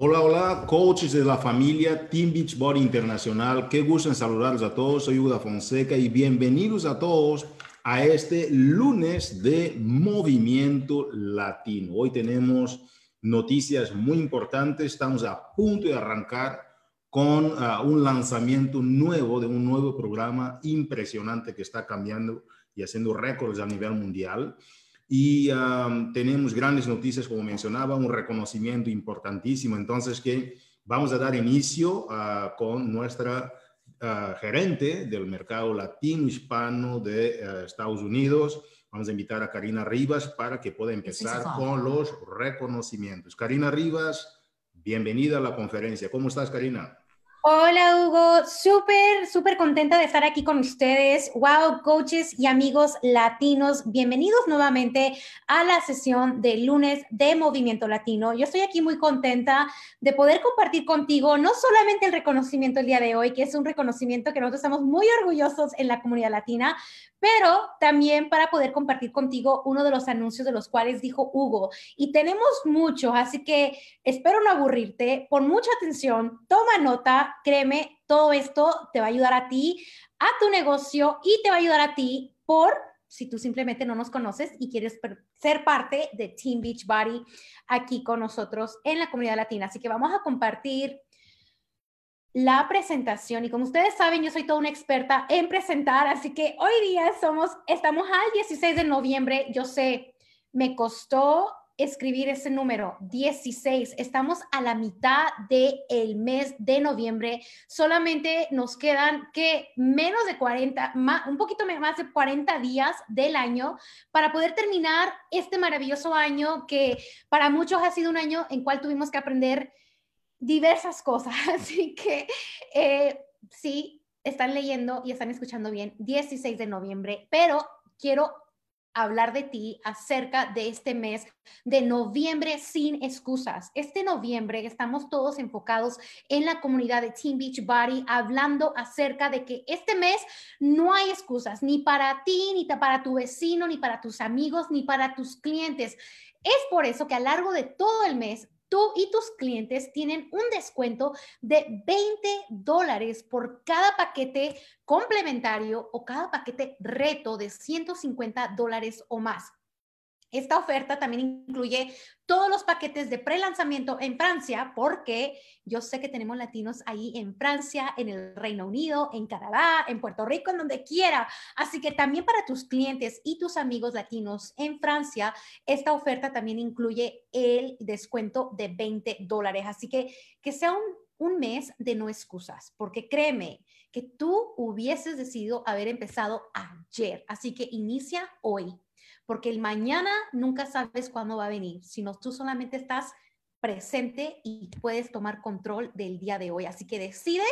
Hola, hola, coaches de la familia Team Beachbody Internacional. Qué gusto en saludarlos a todos. Soy Hugo Fonseca y bienvenidos a todos a este lunes de Movimiento Latino. Hoy tenemos noticias muy importantes. Estamos a punto de arrancar con ah, un lanzamiento nuevo de un nuevo programa impresionante que está cambiando y haciendo récords a nivel mundial. Y tenemos grandes noticias, como mencionaba, un reconocimiento importantísimo. Entonces, que vamos a dar inicio uh, con nuestra uh, gerente del mercado latino hispano de uh, Estados Unidos. Vamos a invitar a Karina Rivas para que pueda empezar con los reconocimientos. Karina Rivas, bienvenida a la conferencia. ¿Cómo estás, Karina? Hola Hugo, súper, súper contenta de estar aquí con ustedes. Wow, coaches y amigos latinos, bienvenidos nuevamente a la sesión de lunes de Movimiento Latino. Yo estoy aquí muy contenta de poder compartir contigo no solamente el reconocimiento el día de hoy, que es un reconocimiento que nosotros estamos muy orgullosos en la comunidad latina, pero también para poder compartir contigo uno de los anuncios de los cuales dijo Hugo. Y tenemos muchos, así que espero no aburrirte. Pon mucha atención, toma nota, créeme, todo esto te va a ayudar a ti, a tu negocio y te va a ayudar a ti por si tú simplemente no nos conoces y quieres ser parte de Team Beachbody aquí con nosotros en la comunidad latina. Así que vamos a compartir la presentación. Y como ustedes saben, yo soy toda una experta en presentar, así que hoy día somos, estamos al 16 de noviembre. Yo sé, me costó escribir ese número 16. Estamos a la mitad del el mes de noviembre. Solamente nos quedan que menos de 40, un poquito más de 40 días del año para poder terminar este maravilloso año que para muchos ha sido un año en cual tuvimos que aprender diversas cosas. Así que eh, sí, están leyendo y están escuchando bien, 16 de noviembre, pero quiero hablar de ti acerca de este mes de noviembre sin excusas. Este noviembre estamos todos enfocados en la comunidad de Team Beach Body hablando acerca de que este mes no hay excusas ni para ti, ni para tu vecino, ni para tus amigos, ni para tus clientes. Es por eso que a lo largo de todo el mes tú y tus clientes tienen un descuento de 20 dólares por cada paquete complementario o cada paquete reto de 150 dólares o más. Esta oferta también incluye todos los paquetes de pre-lanzamiento en Francia, porque yo sé que tenemos latinos ahí en Francia, en el Reino Unido, en Canadá, en Puerto Rico, en donde quiera. Así que también para tus clientes y tus amigos latinos en Francia, esta oferta también incluye el descuento de 20 dólares. Así que que sea un, un mes de no excusas, porque créeme que tú hubieses decidido haber empezado ayer. Así que inicia hoy porque el mañana nunca sabes cuándo va a venir, sino tú solamente estás presente y puedes tomar control del día de hoy. Así que decide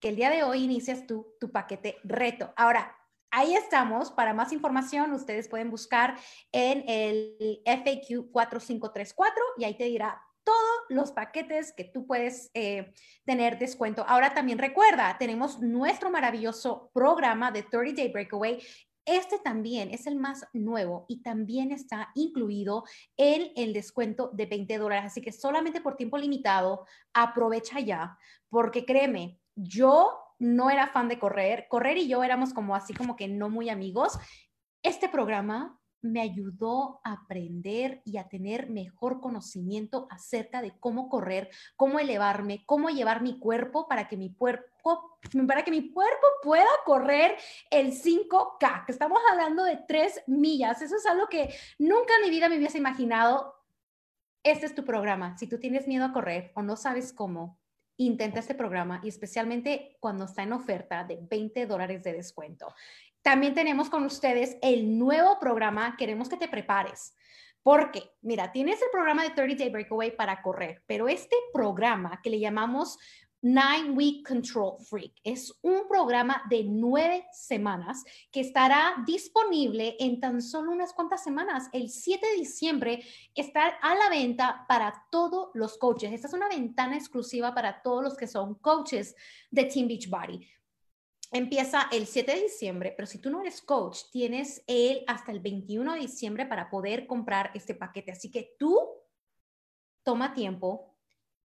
que el día de hoy inicias tú tu paquete reto. Ahora, ahí estamos. Para más información, ustedes pueden buscar en el FAQ 4534 y ahí te dirá todos los paquetes que tú puedes eh, tener descuento. Ahora también recuerda, tenemos nuestro maravilloso programa de 30 Day Breakaway este también es el más nuevo y también está incluido en el descuento de 20 dólares. Así que solamente por tiempo limitado, aprovecha ya, porque créeme, yo no era fan de correr. Correr y yo éramos como así como que no muy amigos. Este programa me ayudó a aprender y a tener mejor conocimiento acerca de cómo correr, cómo elevarme, cómo llevar mi cuerpo para que mi cuerpo, para que mi cuerpo pueda correr el 5K, que estamos hablando de 3 millas. Eso es algo que nunca en mi vida me hubiese imaginado. Este es tu programa. Si tú tienes miedo a correr o no sabes cómo, intenta este programa y especialmente cuando está en oferta de 20 dólares de descuento. También tenemos con ustedes el nuevo programa, queremos que te prepares. Porque, mira, tienes el programa de 30 Day Breakaway para correr, pero este programa que le llamamos Nine Week Control Freak es un programa de nueve semanas que estará disponible en tan solo unas cuantas semanas. El 7 de diciembre está a la venta para todos los coaches. Esta es una ventana exclusiva para todos los que son coaches de Team Beachbody empieza el 7 de diciembre, pero si tú no eres coach, tienes el hasta el 21 de diciembre para poder comprar este paquete. Así que tú toma tiempo,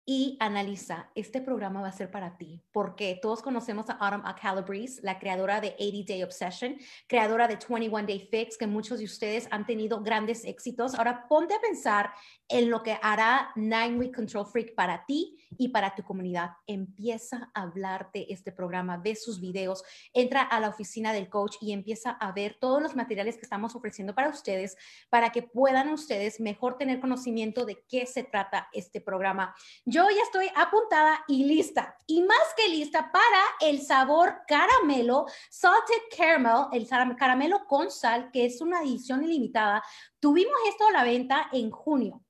y analiza, este programa va a ser para ti, porque todos conocemos a Autumn Calabrese, la creadora de 80 Day Obsession, creadora de 21 Day Fix, que muchos de ustedes han tenido grandes éxitos. Ahora ponte a pensar en lo que hará Nine Week Control Freak para ti y para tu comunidad. Empieza a hablar de este programa, ve sus videos, entra a la oficina del coach y empieza a ver todos los materiales que estamos ofreciendo para ustedes, para que puedan ustedes mejor tener conocimiento de qué se trata este programa. Ya estoy apuntada y lista, y más que lista para el sabor caramelo, salted caramel, el caramelo con sal, que es una edición ilimitada. Tuvimos esto a la venta en junio.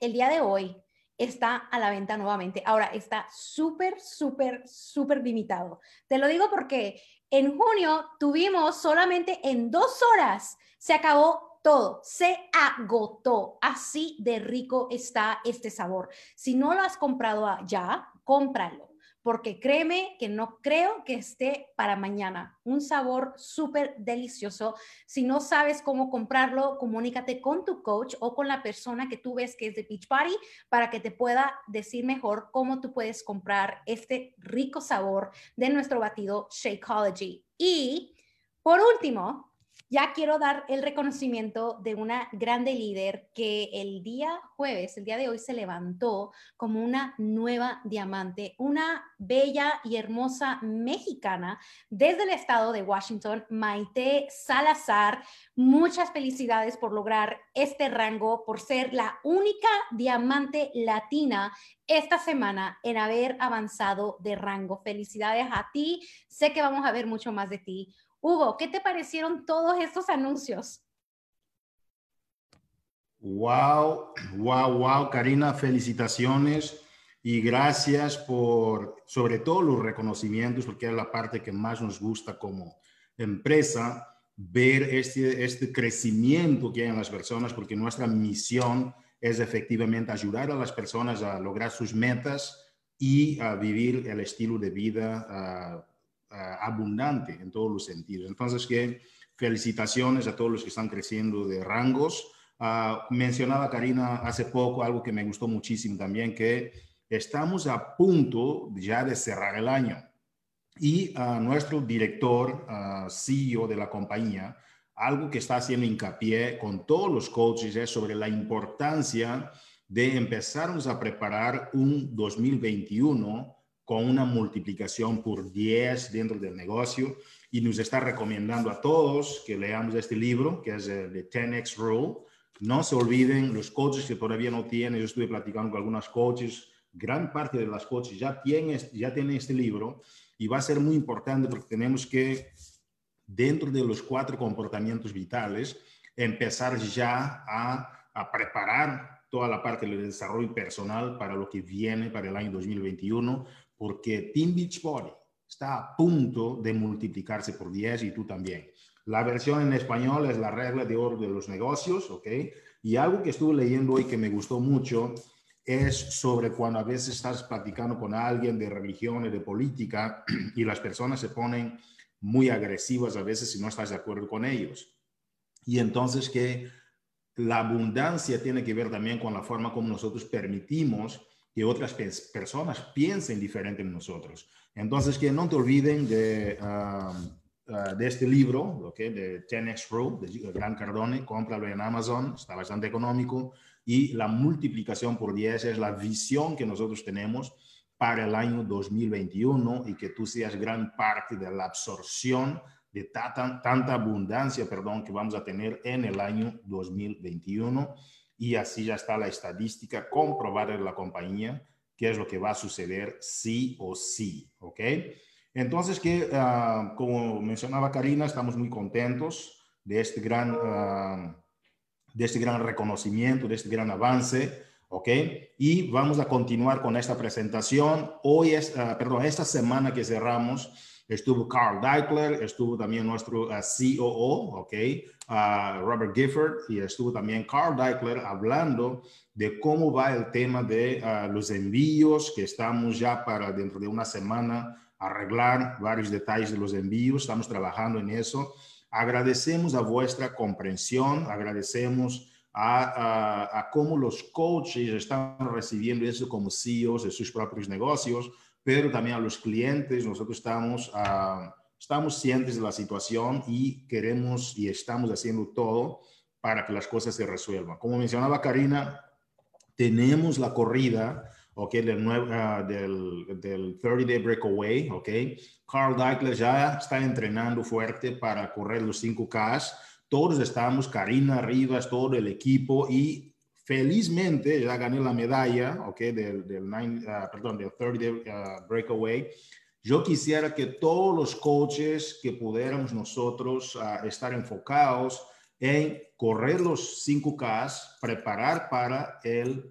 El día de hoy está a la venta nuevamente. Ahora está súper, súper, súper limitado. Te lo digo porque en junio tuvimos solamente en dos horas, se acabó todo, se agotó. Así de rico está este sabor. Si no lo has comprado ya, cómpralo, porque créeme que no creo que esté para mañana. Un sabor súper delicioso. Si no sabes cómo comprarlo, comunícate con tu coach o con la persona que tú ves que es de Beach Party para que te pueda decir mejor cómo tú puedes comprar este rico sabor de nuestro batido Shakeology. Y por último, ya quiero dar el reconocimiento de una grande líder que el día jueves, el día de hoy, se levantó como una nueva diamante, una bella y hermosa mexicana desde el estado de Washington, Maite Salazar. Muchas felicidades por lograr este rango, por ser la única diamante latina esta semana en haber avanzado de rango. Felicidades a ti. Sé que vamos a ver mucho más de ti. Hugo, ¿qué te parecieron todos estos anuncios? Wow, wow, wow, Karina, felicitaciones y gracias por, sobre todo los reconocimientos, porque es la parte que más nos gusta como empresa, ver este, este crecimiento que hay en las personas, porque nuestra misión es efectivamente ayudar a las personas a lograr sus metas y a vivir el estilo de vida Ah, abundante en todos los sentidos. Entonces, que felicitaciones a todos los que están creciendo de rangos. Uh, mencionaba Karina hace poco algo que me gustó muchísimo también, que estamos a punto ya de cerrar el año. Y uh, nuestro director, CEO de la compañía, algo que está haciendo hincapié con todos los coaches es sobre la importancia de empezarnos a preparar un 2021 con una multiplicación por 10 dentro del negocio y nos está recomendando a todos que leamos este libro, que es el de 10X Rule. No se olviden, los coaches que todavía no tienen, yo estuve platicando con algunos coaches, gran parte de las coaches ya tienen, ya tienen este libro y va a ser muy importante porque tenemos que, dentro de los cuatro comportamientos vitales, empezar ya a, a preparar toda la parte del desarrollo personal para lo que viene para el año 2021, porque Team Beachbody está a punto de multiplicarse por 10 y tú también. La versión en español es la regla de oro de los negocios, ¿ok? Y algo que estuve leyendo hoy que me gustó mucho es sobre cuando a veces estás platicando con alguien de religión y de política y las personas se ponen muy agresivas a veces si no estás de acuerdo con ellos. Y entonces que la abundancia tiene que ver también con la forma como nosotros permitimos que otras personas piensen diferente en nosotros. Entonces, que no te olviden de, uh, de este libro, ¿okay? de 10X Rule, de Gran Cardone, cómpralo en Amazon, está bastante económico, y la multiplicación por 10 es la visión que nosotros tenemos para el año 2021 y que tú seas gran parte de la absorción de tanta abundancia, perdón, que vamos a tener en el año 2021 y así ya está la estadística comprobada de la compañía, qué es lo que va a suceder sí o sí, ¿ok? Entonces, que ah, como mencionaba Karina, estamos muy contentos de este gran, ah, de este gran reconocimiento, de este gran avance, ¿ok? Y vamos a continuar con esta presentación. Hoy es, ah, perdón, esta semana que cerramos, estuvo Carl Deichler, estuvo también nuestro COO, ¿ok? Robert Gifford y estuvo también Carl Deichler hablando de cómo va el tema de ah, los envíos, que estamos ya para dentro de una semana arreglar varios detalles de los envíos, estamos trabajando en eso. Agradecemos a vuestra comprensión, agradecemos a, cómo los coaches están recibiendo eso como CEOs de sus propios negocios, pero también a los clientes. Nosotros estamos, uh, estamos cientes de la situación y queremos y estamos haciendo todo para que las cosas se resuelvan. Como mencionaba Karina, tenemos la corrida okay, del, uh, del, del 30 Day Breakaway. Okay. Carl Deichler ya está entrenando fuerte para correr los 5K todos estamos, Karina Rivas, todo el equipo y felizmente ya gané la medalla, ok, del, del, nine, uh, perdón, del 30 uh, breakaway. Yo quisiera que todos los coaches que pudiéramos nosotros uh, estar enfocados en correr los 5K, preparar para el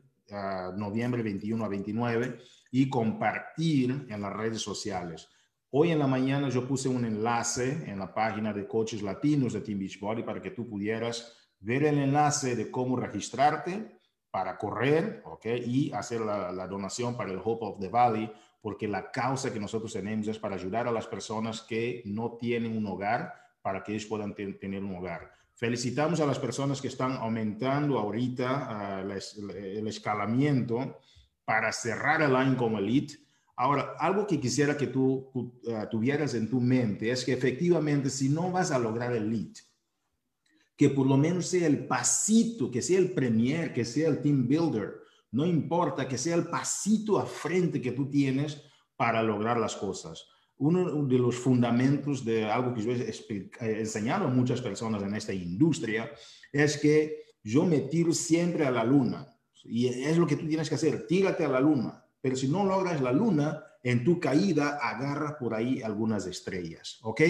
noviembre 21 a 29 y compartir en las redes sociales. Hoy en la mañana yo puse un enlace en la página de coaches latinos de Team Beachbody para que tú pudieras ver el enlace de cómo registrarte para correr ¿okay? y hacer la, la, donación para el Hope of the Valley, porque la causa que nosotros tenemos es para ayudar a las personas que no tienen un hogar para que ellos puedan tener un hogar. Felicitamos a las personas que están aumentando ahorita uh, el escalamiento para cerrar el año como elite Ahora, algo que quisiera que tú uh, tuvieras en tu mente es que efectivamente si no vas a lograr el lead, que por lo menos sea el pasito, que sea el premier, que sea el team builder, no importa, que sea el pasito a frente que tú tienes para lograr las cosas. Uno de los fundamentos de algo que yo he enseñado a muchas personas en esta industria es que yo me tiro siempre a la luna. Y es lo que tú tienes que hacer, tírate a la luna pero si no logras la luna, en tu caída agarra por ahí algunas estrellas, ¿ok?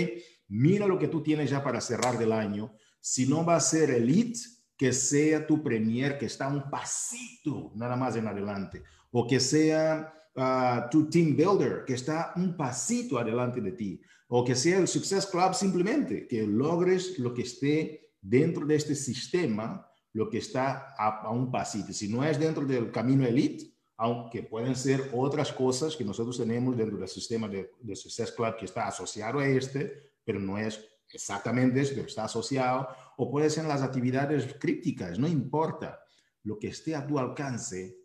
Mira lo que tú tienes ya para cerrar del año. Si no va a ser elite, que sea tu premier que está un pasito nada más en adelante, o que sea uh, tu team builder que está un pasito adelante de ti, o que sea el Success Club simplemente, que logres lo que esté dentro de este sistema, lo que está a, a un pasito. Si no es dentro del camino elite, aunque pueden ser otras cosas que nosotros tenemos dentro del sistema de, de Success Club que está asociado a este, pero no es exactamente pero está asociado, o puede ser las actividades críticas, no importa. Lo que esté a tu alcance,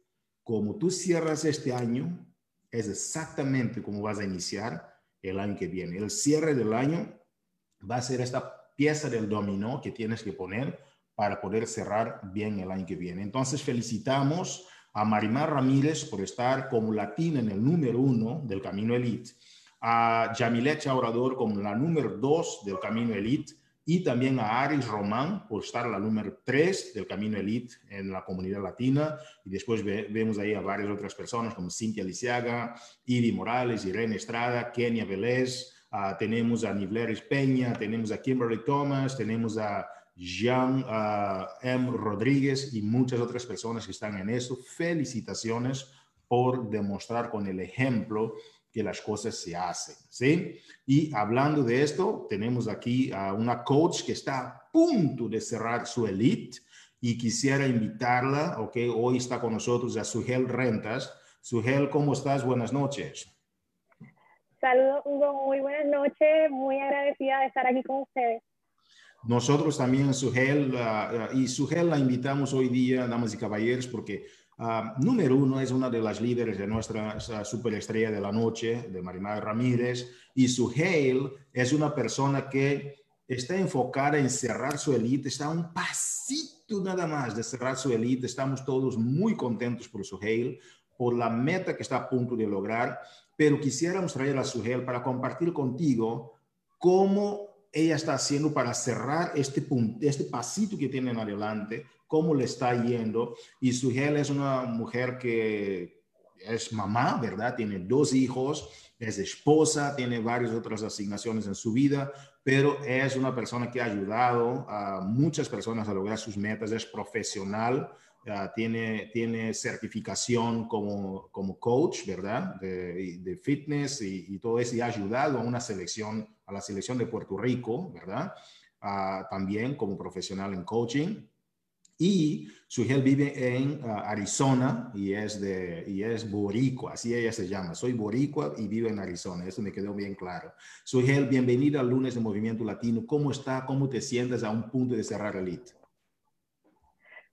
como tú cierras este año, es exactamente como vas a iniciar el año que viene. El cierre del año va a ser esta pieza del dominó que tienes que poner para poder cerrar bien el año que viene. Entonces, felicitamos a Marimar Ramírez por estar como latina en el número uno del Camino Elite, a Yamilet Chaurador como la número dos del Camino Elite y también a Aris Román por estar la número tres del Camino Elite en la comunidad latina. Y después vemos ahí a varias otras personas como Cintia Lisiaga, Iri Morales, Irene Estrada, Kenia Vélez, uh, tenemos a Nivleris Peña, tenemos a Kimberly Thomas, tenemos a Jean uh, M. Rodríguez y muchas otras personas que están en eso. Felicitaciones por demostrar con el ejemplo que las cosas se hacen, ¿sí? Y hablando de esto, tenemos aquí a una coach que está a punto de cerrar su elite y quisiera invitarla, ok, hoy está con nosotros a Sugel Rentas. Sugel, ¿cómo estás? Buenas noches. Saludos, Hugo, muy buenas noches, muy agradecida de estar aquí con ustedes. Nosotros también, Sugel, uh, y Sugel la invitamos hoy día, damas y caballeros, porque uh, número uno es una de las líderes de nuestra superestrella de la noche, de Marimar Ramírez, y Sugel es una persona que está enfocada en cerrar su elite, está un pasito nada más de cerrar su elite, estamos todos muy contentos por Sugel, por la meta que está a punto de lograr, pero quisiéramos traer a Sugel para compartir contigo cómo ella está haciendo para cerrar este, punto, este pasito que tiene en adelante, cómo le está yendo. Y Sugel es una mujer que es mamá, ¿verdad? Tiene dos hijos, es esposa, tiene varias otras asignaciones en su vida, pero es una persona que ha ayudado a muchas personas a lograr sus metas, es profesional, tiene, tiene certificación como, como coach, ¿verdad? De, de fitness y, y, todo eso, y ha ayudado a una selección, la selección de Puerto Rico, ¿verdad? Uh, también como profesional en coaching. Y Sugel vive en uh, Arizona y es, de, y es boricua, así ella se llama. Soy boricua y vivo en Arizona, eso me quedó bien claro. Sugel, bienvenida al lunes de Movimiento Latino. ¿Cómo está? ¿Cómo te sientes a un punto de cerrar el elite?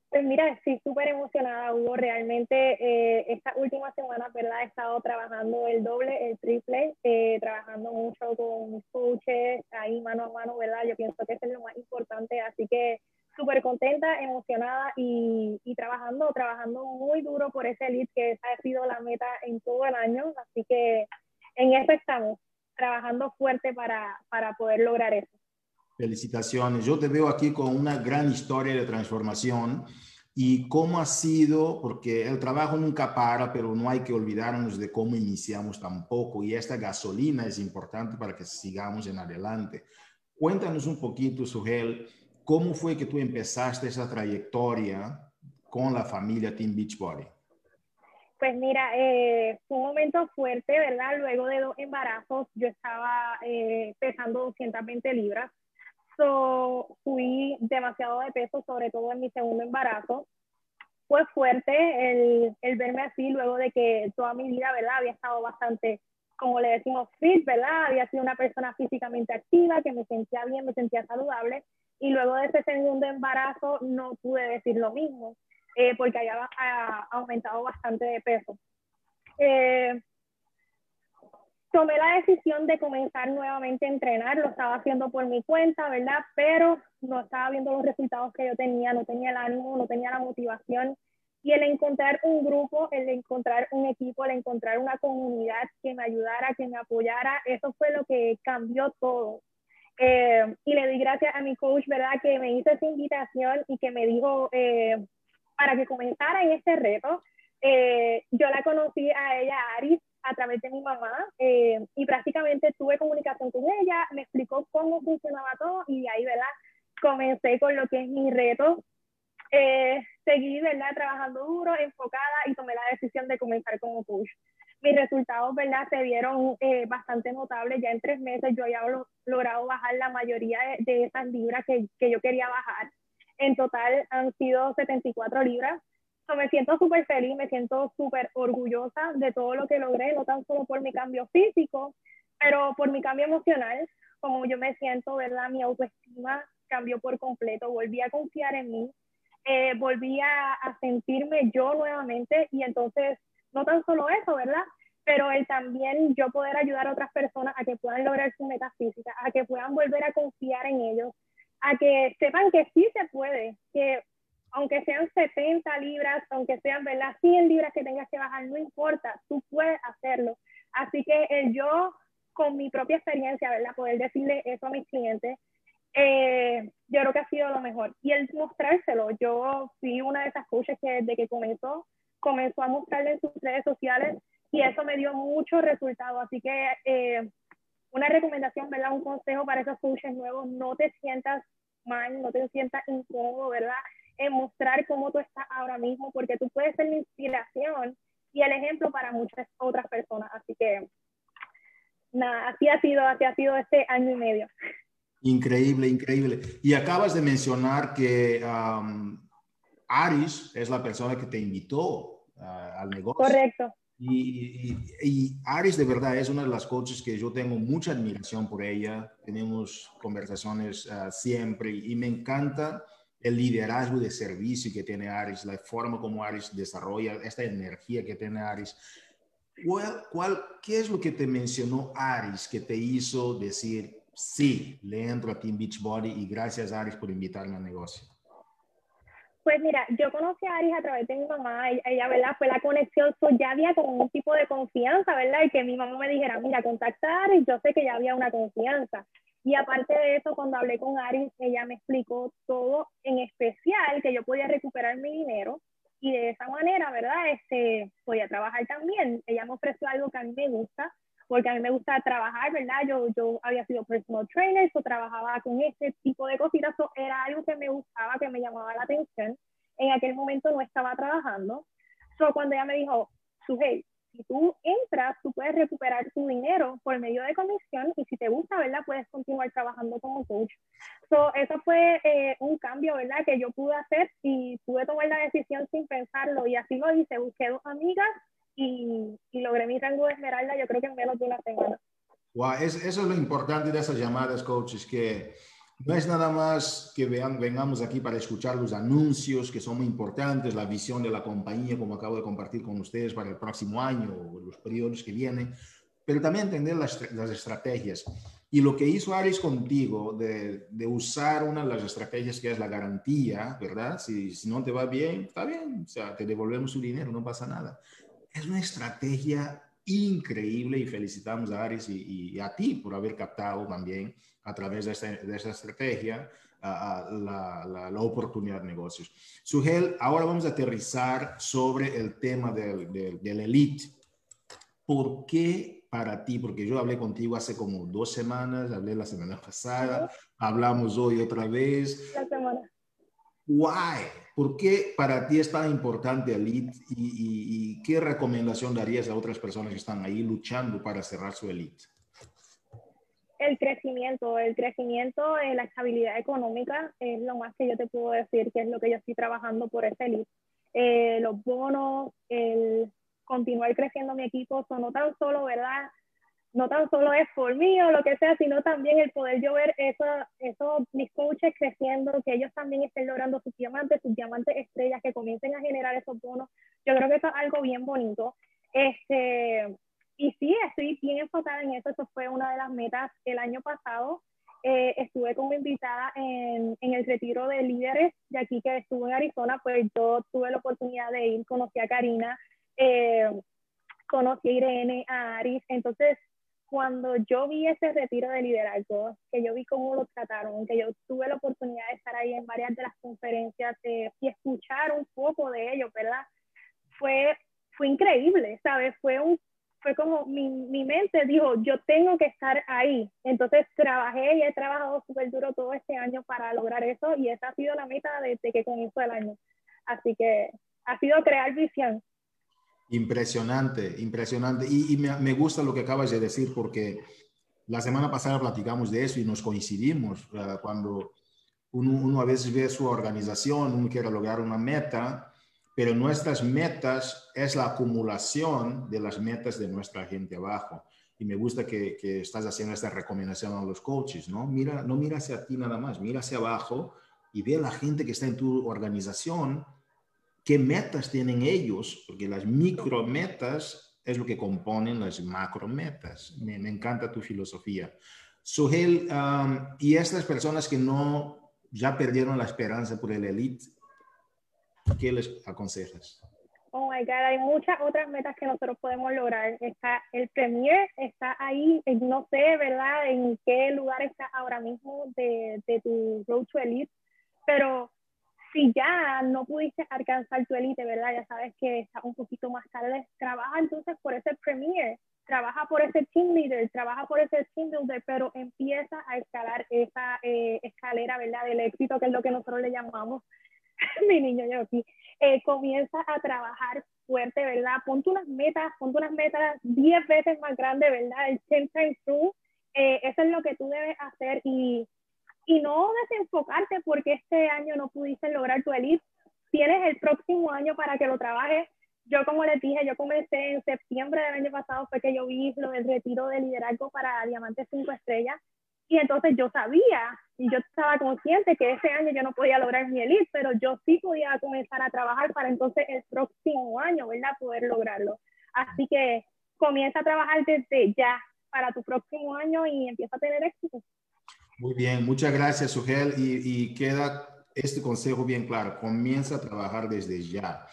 Pues mira, estoy súper emocionada, Hugo. Realmente eh, esta última semana, ¿verdad? He estado trabajando el doble, el triple, eh, trabajando mucho con mis coaches, ahí mano a mano, ¿verdad? Yo pienso que es lo más importante, así que súper contenta, emocionada y, y, trabajando, trabajando muy duro por ese lead que esa ha sido la meta en todo el año, así que en eso estamos, trabajando fuerte para, para poder lograr eso. Felicitaciones. Yo te veo aquí con una gran historia de transformación y cómo ha sido, porque el trabajo nunca para, pero no hay que olvidarnos de cómo iniciamos tampoco y esta gasolina es importante para que sigamos en adelante. Cuéntanos un poquito, Sugel, cómo fue que tú empezaste esa trayectoria con la familia Team Beachbody. Pues mira, eh, fue un momento fuerte, ¿verdad? Luego de dos embarazos, yo estaba eh, pesando 220 libras fui demasiado de peso, sobre todo en mi segundo embarazo. Fue fuerte el, el verme así luego de que toda mi vida, ¿verdad? Había estado bastante, como le decimos, fit, ¿verdad? Había sido una persona físicamente activa, que me sentía bien, me sentía saludable. Y luego de ese segundo embarazo no pude decir lo mismo, eh, porque había aumentado bastante de peso. Eh, tomé la decisión de comenzar nuevamente a entrenar, lo estaba haciendo por mi cuenta, ¿verdad? Pero no estaba viendo los resultados que yo tenía, no tenía el ánimo, no tenía la motivación. Y el encontrar un grupo, el encontrar un equipo, el encontrar una comunidad que me ayudara, que me apoyara, eso fue lo que cambió todo. Eh, y le di gracias a mi coach, ¿verdad? Que me hizo esa invitación y que me dijo eh, para que comenzara en este reto. Eh, yo la conocí a ella, Aris, a través de mi mamá eh, y prácticamente tuve comunicación con ella, me explicó cómo funcionaba todo y ahí, ¿verdad? Comencé con lo que es mi reto. Eh, seguí, ¿verdad? Trabajando duro, enfocada y tomé la decisión de comenzar como coach. Mis resultados, ¿verdad? Se vieron eh, bastante notables. Ya en tres meses yo ya he logrado bajar la mayoría de, de esas libras que, que yo quería bajar. En total han sido 74 libras me siento súper feliz, me siento súper orgullosa de todo lo que logré, no tan solo por mi cambio físico, pero por mi cambio emocional, como yo me siento, ¿verdad? Mi autoestima cambió por completo, volví a confiar en mí, eh, volví a, a, sentirme yo nuevamente y entonces, no tan solo eso, ¿verdad? Pero el también yo poder ayudar a otras personas a que puedan lograr su metafísica, a que puedan volver a confiar en ellos, a que sepan que sí se puede, que aunque sean 70 libras, aunque sean ¿verdad? 100 libras que tengas que bajar, no importa, tú puedes hacerlo. Así que el yo, con mi propia experiencia, ¿verdad? poder decirle eso a mis clientes, eh, yo creo que ha sido lo mejor. Y el mostrárselo, yo fui una de esas coaches que desde que comenzó, comenzó a mostrarle en sus redes sociales y eso me dio mucho resultado. Así que eh, una recomendación, ¿verdad? Un consejo para esos coaches nuevos, no te sientas mal, no te sientas incómodo, ¿verdad? En mostrar cómo tú estás ahora mismo, porque tú puedes ser la inspiración y el ejemplo para muchas otras personas. Así que, nada, así ha sido, así ha sido este año y medio. Increíble, increíble. Y acabas de mencionar que Aris es la persona que te invitó al negocio. Correcto. Y, y, Aris de verdad es una de las coaches que yo tengo mucha admiración por ella. Tenemos conversaciones ah, siempre y me encanta el liderazgo de servicio que tiene Aris, la forma como Aris desarrolla esta energía que tiene Aris. ¿Cuál, cuál, qué es lo que te mencionó Aris que te hizo decir, sí, le entro a Team Beachbody y gracias Aris por invitarme al negocio? Pues mira, yo conocí a Aris a través de mi mamá, ella, ¿verdad? Fue la conexión, ya había como un tipo de confianza, ¿verdad? Y que mi mamá me dijera, mira, contactar a Aris, yo sé que ya había una confianza. Y aparte de eso, cuando hablé con Aris, ella me explicó todo, en especial que yo podía recuperar mi dinero y de esa manera, ¿verdad? Este, podía trabajar también. Ella me ofreció algo que a mí me gusta, porque a mí me gusta trabajar, ¿verdad? Yo, yo había sido personal trainer, yo trabajaba con este tipo de cositas, so era algo que me gustaba, que me llamaba la atención. En aquel momento no estaba trabajando. So, cuando ella me dijo, Sujei, si tú entras, tú puedes recuperar tu dinero por medio de comisión y si te gusta, ¿verdad? Puedes continuar trabajando como coach. So, eso fue eh, un cambio, ¿verdad? Que yo pude hacer y pude tomar la decisión sin pensarlo y así lo hice. Busqué dos amigas y, y logré mi rango de esmeralda, yo creo que en menos de una semana. Wow, eso es lo importante de esas llamadas, coaches, que No es nada más que vean, vengamos aquí para escuchar los anuncios que son muy importantes, la visión de la compañía, como acabo de compartir con ustedes para el próximo año o los periodos que vienen, pero también entender las, las estrategias. Y lo que hizo Aris contigo de, de, usar una de las estrategias que es la garantía, ¿verdad? Si, si no te va bien, está bien, o sea, te devolvemos su dinero, no pasa nada. Es una estrategia increíble y felicitamos a Aris y, y, a ti por haber captado también a través de esta, de esta estrategia a, a la, la, la, oportunidad de negocios. Sugel, ahora vamos a aterrizar sobre el tema del, del, del elite. ¿Por qué para ti? Porque yo hablé contigo hace como dos semanas, hablé la semana pasada, hablamos hoy otra vez. La semana. Why? ¿Por qué para ti es tan importante Elite y, y, y, qué recomendación darías a otras personas que están ahí luchando para cerrar su Elite? El crecimiento, el crecimiento, eh, la estabilidad económica es lo más que yo te puedo decir, que es lo que yo estoy trabajando por ese Elite. Eh, los bonos, el continuar creciendo mi equipo, so, no tan solo, ¿verdad? No tan solo es por mí o lo que sea, sino también el poder yo ver eso, eso, mis coaches creciendo, que ellos también estén logrando sus diamantes, sus diamantes estrellas, que comiencen a generar esos bonos. Yo creo que eso es algo bien bonito. Este, y sí, estoy bien enfocada en eso. Eso fue una de las metas el año pasado. Eh, estuve como invitada en, en, el retiro de líderes de aquí que estuve en Arizona, pues yo tuve la oportunidad de ir, conocí a Karina, eh, conocí a Irene, a Aris, entonces cuando yo vi ese retiro de liderazgo, que yo vi cómo lo trataron, que yo tuve la oportunidad de estar ahí en varias de las conferencias eh, y escuchar un poco de ellos, ¿verdad? Fue, fue increíble, ¿sabes? Fue, un, fue como mi, mi mente dijo, yo tengo que estar ahí. Entonces trabajé y he trabajado súper duro todo este año para lograr eso y esa ha sido la meta desde que comenzó el año. Así que ha sido crear visión. Impresionante, impresionante. Y, me, gusta lo que acabas de decir porque la semana pasada platicamos de eso y nos coincidimos. Uh, cuando uno, uno, a veces ve su organización, uno quiere lograr una meta, pero nuestras metas es la acumulación de las metas de nuestra gente abajo. Y me gusta que, que estás haciendo esta recomendación a los coaches, ¿no? Mira, no mira hacia ti nada más, mira hacia abajo y ve a la gente que está en tu organización qué metas tienen ellos, porque las micrometas es lo que componen las macrometas. Me, me encanta tu filosofía. Sugel, um, y estas personas que no ya perdieron la esperanza por el elite, ¿qué les aconsejas? Oh my God, hay muchas otras metas que nosotros podemos lograr. Está el Premier, está ahí, no sé, ¿verdad?, en qué lugar está ahora mismo de, de tu Road to Elite, pero si ya no pudiste alcanzar tu élite, ¿verdad? Ya sabes que está un poquito más tarde. Trabaja entonces por ese premier, trabaja por ese team leader, trabaja por ese team builder, pero empieza a escalar esa eh, escalera, ¿verdad? Del éxito, que es lo que nosotros le llamamos, mi niño yo aquí. Eh, comienza a trabajar fuerte, ¿verdad? Ponte unas metas, ponte unas metas 10 veces más grandes, ¿verdad? El 10 times through. Eh, eso es lo que tú debes hacer y y no desenfocarte porque este año no pudiste lograr tu elite. Tienes el próximo año para que lo trabajes. Yo, como les dije, yo comencé en septiembre del año pasado, fue que yo vi lo del retiro de liderazgo para Diamantes 5 Estrellas. Y entonces yo sabía y yo estaba consciente que ese año yo no podía lograr mi elite, pero yo sí podía comenzar a trabajar para entonces el próximo año, ¿verdad? Poder lograrlo. Así que comienza a trabajar desde ya para tu próximo año y empieza a tener éxito. Muy bien, muchas gracias, Sugel. Y, queda este consejo bien claro. Comienza a trabajar desde ya.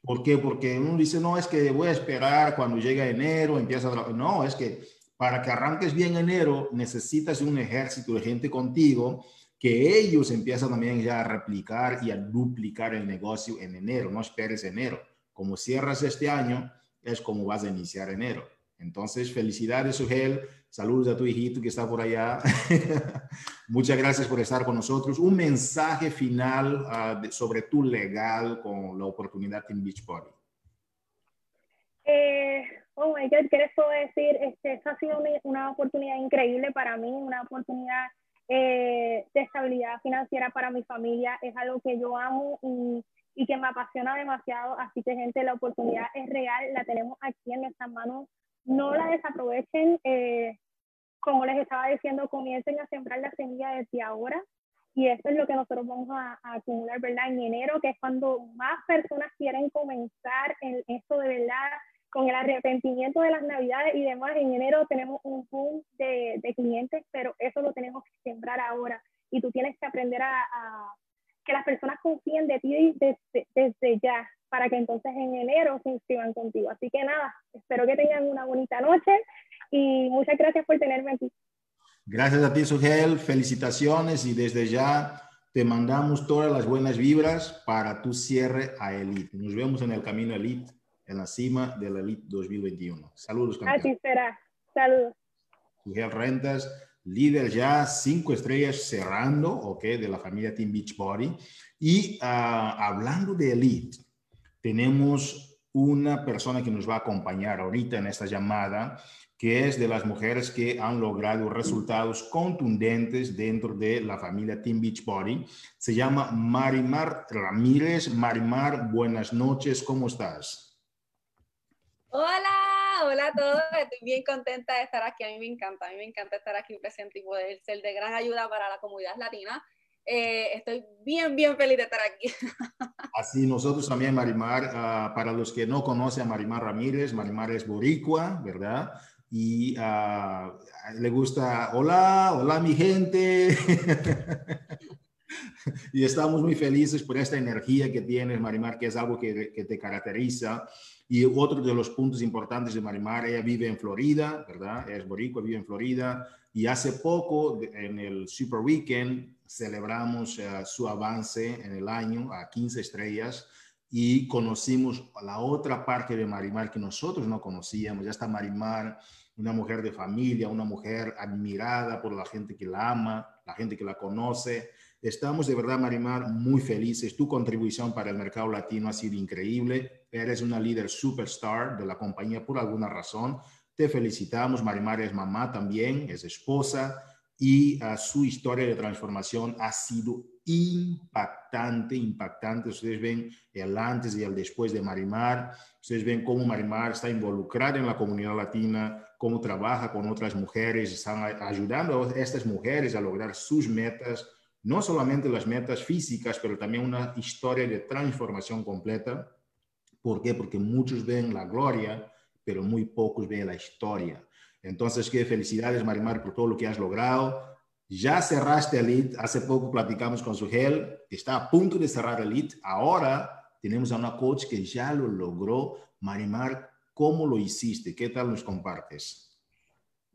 ¿Por qué? Porque uno dice, no, es que voy a esperar cuando llegue enero, empieza a trabajar. No, es que para que arranques bien enero, necesitas un ejército de gente contigo que ellos empiezan también ya a replicar y a duplicar el negocio en enero. No esperes enero. Como cierras este año, es como vas a iniciar enero. Entonces, felicidades, Sugel. Saludos a tu hijito que está por allá. Muchas gracias por estar con nosotros. Un mensaje final uh, de, sobre tu legal con la oportunidad en Beachbody. Eh, oh my God, ¿qué les puedo decir? Este, esta ha sido una, una, oportunidad increíble para mí, una oportunidad eh, de estabilidad financiera para mi familia. Es algo que yo amo y, y que me apasiona demasiado. Así que, gente, la oportunidad es real, la tenemos aquí en nuestras manos no la desaprovechen. Eh, como les estaba diciendo, comiencen a sembrar la semilla desde ahora. Y eso es lo que nosotros vamos a, acumular, ¿verdad? En enero, que es cuando más personas quieren comenzar en esto de verdad, con el arrepentimiento de las navidades y demás. En enero tenemos un boom de, de clientes, pero eso lo tenemos que sembrar ahora. Y tú tienes que aprender a, a que las personas confíen de ti desde, desde ya, para que entonces en enero se inscriban contigo. Así que nada, espero que tengan una bonita noche y muchas gracias por tenerme aquí. Gracias a ti, Sugel. Felicitaciones y desde ya te mandamos todas las buenas vibras para tu cierre a Elite. Nos vemos en el camino Elite, en la cima de la Elite 2021. Saludos, campeón. Así será. Saludos. Sugel Rentas, líder ya cinco estrellas cerrando, ok, de la familia Team Beachbody. Y uh, hablando de Elite, tenemos una persona que nos va a acompañar ahorita en esta llamada que es de las mujeres que han logrado resultados contundentes dentro de la familia Team Beachbody. Se llama Marimar Ramírez. Marimar, buenas noches, ¿cómo estás? Hola, hola a todos. Estoy bien contenta de estar aquí. A mí me encanta, a mí me encanta estar aquí presente y poder ser de gran ayuda para la comunidad latina. Eh, estoy bien, bien feliz de estar aquí. Así nosotros también, Marimar, ah, para los que no conocen a Marimar Ramírez, Marimar es boricua, ¿verdad? y ah, le gusta, hola, hola mi gente. y estamos muy felices por esta energía que tienes, Marimar, que es algo que, que, te caracteriza. Y otro de los puntos importantes de Marimar, ella vive en Florida, ¿verdad? Es boricua, vive en Florida. Y hace poco, en el Super Weekend, celebramos uh, su avance en el año a 15 estrellas y conocimos la otra parte de Marimar que nosotros no conocíamos. Ya está Marimar, una mujer de familia, una mujer admirada por la gente que la ama, la gente que la conoce. Estamos de verdad, Marimar, muy felices. Tu contribución para el mercado latino ha sido increíble. Eres una líder superstar de la compañía por alguna razón. Te felicitamos. Marimar es mamá también, es esposa y uh, su historia de transformación ha sido impactante, impactante. Ustedes ven el antes y el después de Marimar. Ustedes ven cómo Marimar está involucrada en la comunidad latina, cómo trabaja con otras mujeres, están ayudando a estas mujeres a lograr sus metas, no solamente las metas físicas, pero también una historia de transformación completa. ¿Por qué? Porque muchos ven la gloria, pero muy pocos ven la historia. Entonces, qué felicidades, Marimar, por todo lo que has logrado ya cerraste Elite, hace poco platicamos con Sugel, está a punto de cerrar Elite. Ahora tenemos a una coach que ya lo logró. Marimar, ¿cómo lo hiciste? ¿Qué tal nos compartes?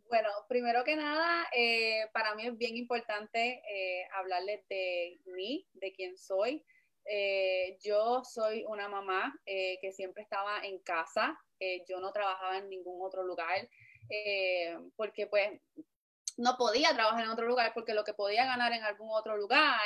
Bueno, primero que nada, eh, para mí es bien importante eh, hablarles de mí, de quién soy. Eh, yo soy una mamá que siempre estaba en casa, yo no trabajaba en ningún otro lugar, porque pues no podía trabajar en otro lugar porque lo que podía ganar en algún otro lugar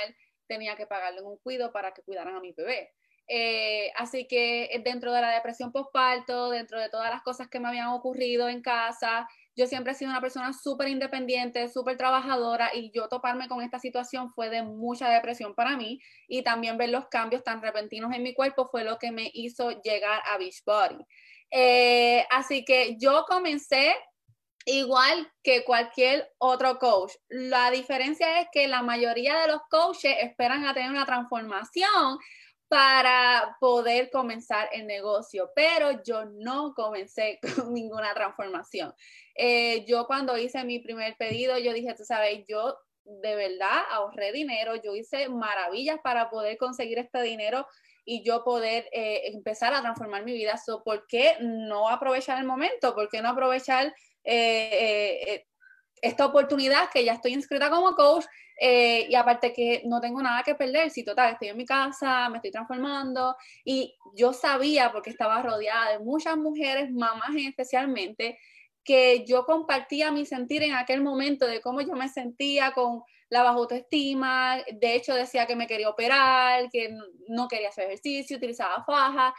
tenía que pagarle un cuido para que cuidaran a mi bebé. Eh, así que eh, dentro de la depresión postparto, dentro de todas las cosas que me habían ocurrido en casa, yo siempre he sido una persona súper independiente, súper trabajadora y yo toparme con esta situación fue de mucha depresión para mí y también ver los cambios tan repentinos en mi cuerpo fue lo que me hizo llegar a Beachbody. Eh, así que yo comencé igual que cualquier otro coach. La diferencia es que la mayoría de los coaches esperan a tener una transformación para poder comenzar el negocio, pero yo no comencé con ninguna transformación. Eh, yo cuando hice mi primer pedido, yo dije, tú sabes, yo de verdad ahorré dinero, yo hice maravillas para poder conseguir este dinero y yo poder eh, empezar a transformar mi vida. ¿Por qué no aprovechar el momento? ¿Por qué no aprovechar eh, eh, esta oportunidad que ya estoy inscrita como coach eh, y aparte que no tengo nada que perder, si total, estoy en mi casa, me estoy transformando y yo sabía porque estaba rodeada de muchas mujeres, mamás especialmente, que yo compartía mi sentir en aquel momento de cómo yo me sentía con la baja autoestima, de hecho decía que me quería operar, que no quería hacer ejercicio, utilizaba faja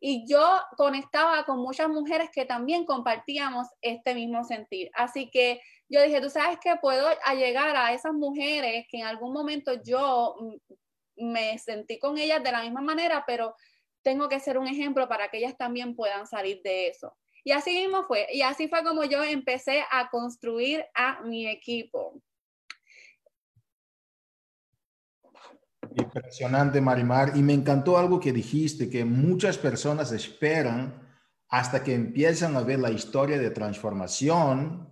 y yo conectaba con muchas mujeres que también compartíamos este mismo sentir. Así que yo dije, tú sabes que puedo llegar a esas mujeres que en algún momento yo me sentí con ellas de la misma manera, pero tengo que ser un ejemplo para que ellas también puedan salir de eso. Y así mismo fue. Y así fue como yo empecé a construir a mi equipo. Impresionante, Marimar. Y me encantó algo que dijiste, que muchas personas esperan hasta que empiezan a ver la historia de transformación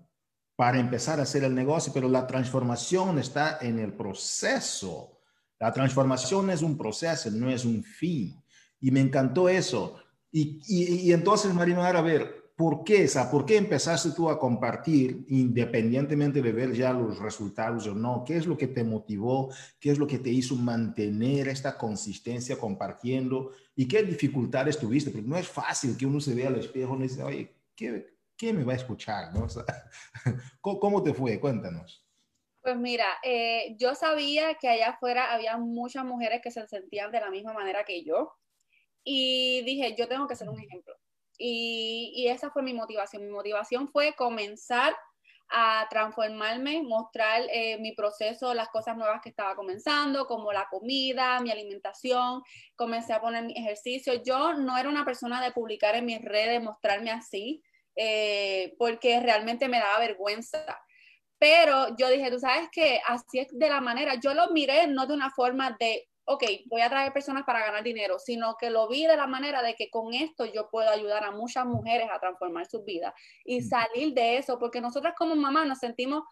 para empezar a hacer el negocio, pero la transformación está en el proceso. La transformación es un proceso, no es un fin. Y me encantó eso. Y, entonces, Marimar, a ver, ¿Por qué? esa? ¿Por qué empezaste tú a compartir independientemente de ver ya los resultados o no? ¿Qué es lo que te motivó? ¿Qué es lo que te hizo mantener esta consistencia compartiendo? ¿Y qué dificultades tuviste? Porque no es fácil que uno se vea al espejo y dice, oye, ¿qué, qué me va a escuchar? ¿no? ¿cómo, te fue? Cuéntanos. Pues mira, eh, yo sabía que allá afuera había muchas mujeres que se sentían de la misma manera que yo. Y dije, yo tengo que ser un ejemplo y, esa fue mi motivación. Mi motivación fue comenzar a transformarme, mostrar eh, mi proceso, las cosas nuevas que estaba comenzando, como la comida, mi alimentación, comencé a poner mi ejercicio. Yo no era una persona de publicar en mis redes, mostrarme así, eh, porque realmente me daba vergüenza. Pero yo dije, tú sabes que así es de la manera, yo lo miré no de una forma de ok, voy a traer personas para ganar dinero, sino que lo vi de la manera de que con esto yo puedo ayudar a muchas mujeres a transformar sus vidas y salir de eso, porque nosotras como mamá nos sentimos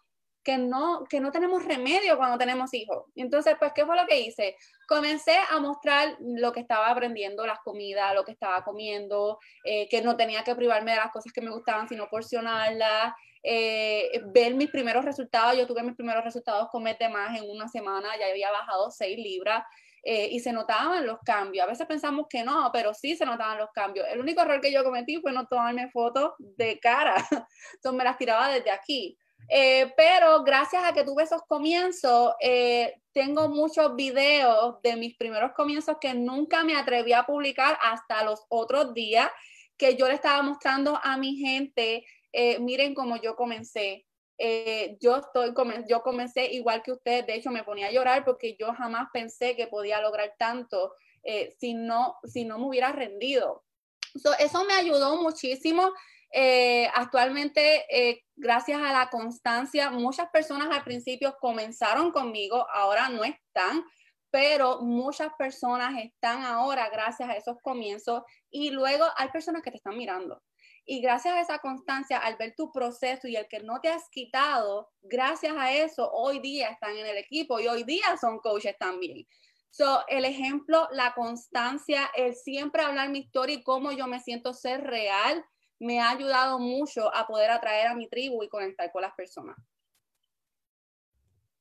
que no, que no tenemos remedio cuando tenemos hijos. Entonces, pues, ¿qué fue lo que hice? Comencé a mostrar lo que estaba aprendiendo, las comidas, lo que estaba comiendo, eh, que no tenía que privarme de las cosas que me gustaban, sino porcionarlas, eh, ver mis primeros resultados. Yo tuve mis primeros resultados comer de más en una semana, ya había bajado 6 libras. Eh, y se notaban los cambios. A veces pensamos que no, pero sí se notaban los cambios. El único error que yo cometí fue no tomarme fotos de cara, entonces me las tiraba desde aquí. Eh, pero gracias a que tuve esos comienzos, eh, tengo muchos videos de mis primeros comienzos que nunca me atreví a publicar hasta los otros días que yo le estaba mostrando a mi gente, miren cómo yo comencé. Eh, yo, estoy, yo comencé igual que usted, de hecho me ponía a llorar porque yo jamás pensé que podía lograr tanto eh, si, no, si no me hubiera rendido. eso me ayudó muchísimo. Eh, actualmente, gracias a la constancia, muchas personas al principio comenzaron conmigo, ahora no están, pero muchas personas están ahora gracias a esos comienzos y luego hay personas que te están mirando. Y gracias a esa constancia, al ver tu proceso y el que no te has quitado, gracias a eso, hoy día están en el equipo y hoy día son coaches también. So, el ejemplo, la constancia, el siempre hablar mi historia y cómo yo me siento ser real, me ha ayudado mucho a poder atraer a mi tribu y conectar con las personas.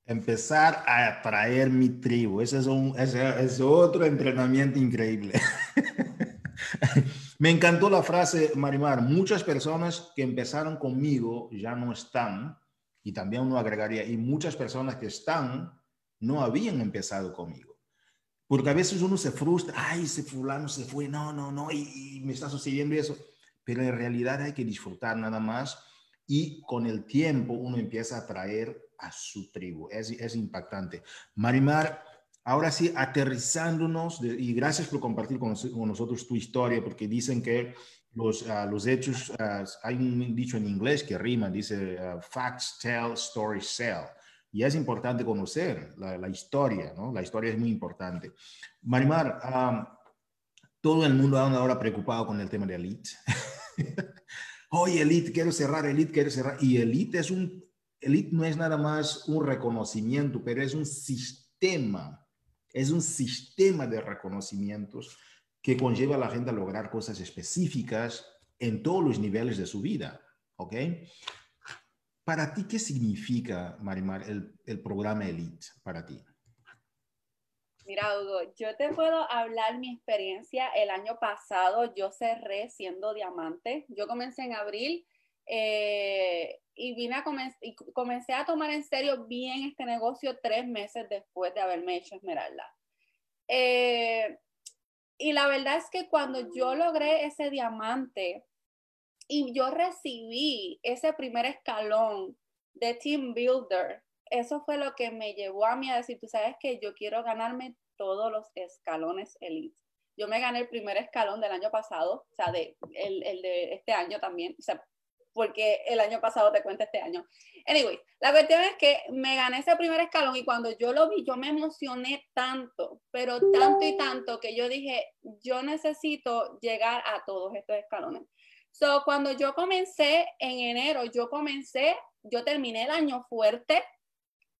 Empezar a atraer mi tribu, ese es, un, ese es otro entrenamiento increíble. Me encantó la frase, Marimar. Muchas personas que empezaron conmigo ya no están, y también uno agregaría, y muchas personas que están no habían empezado conmigo. Porque a veces uno se frustra, ay, ese fulano se fue, no, no, no, y, me está sucediendo eso. Pero en realidad hay que disfrutar nada más y con el tiempo uno empieza a traer a su tribu. Es, es impactante. Marimar, Ahora sí, aterrizándonos, y gracias por compartir con, nosotros tu historia, porque dicen que los, ah, los hechos, ah, hay un dicho en inglés que rima, dice ah, facts tell, stories sell. Y es importante conocer la, historia, ¿no? La historia es muy importante. Marimar, todo el mundo anda ahora preocupado con el tema de Elite. Oye, Elite, quiero cerrar, Elite, quiero cerrar. Y Elite es un, Elite no es nada más un reconocimiento, pero es un sistema es un sistema de reconocimientos que conlleva a la gente a lograr cosas específicas en todos los niveles de su vida. ¿Ok? Para ti, ¿qué significa, Marimar, el, el programa Elite para ti? Mira, Hugo, yo te puedo hablar mi experiencia. El año pasado yo cerré siendo diamante. Yo comencé en abril eh, y vine a y comencé a tomar en serio bien este negocio tres meses después de haberme hecho Esmeralda. Eh, y la verdad es que cuando yo logré ese diamante y yo recibí ese primer escalón de Team Builder, eso fue lo que me llevó a mí a decir, tú sabes que yo quiero ganarme todos los escalones elite. yo me gané el primer escalón del año pasado, o sea, de, el, el de este año también, o sea, porque el año pasado te cuento este año. Anyway, la cuestión es que me gané ese primer escalón y cuando yo lo vi, yo me emocioné tanto, pero tanto y tanto que yo dije, yo necesito llegar a todos estos escalones. So, cuando yo comencé en enero, yo comencé, yo terminé el año fuerte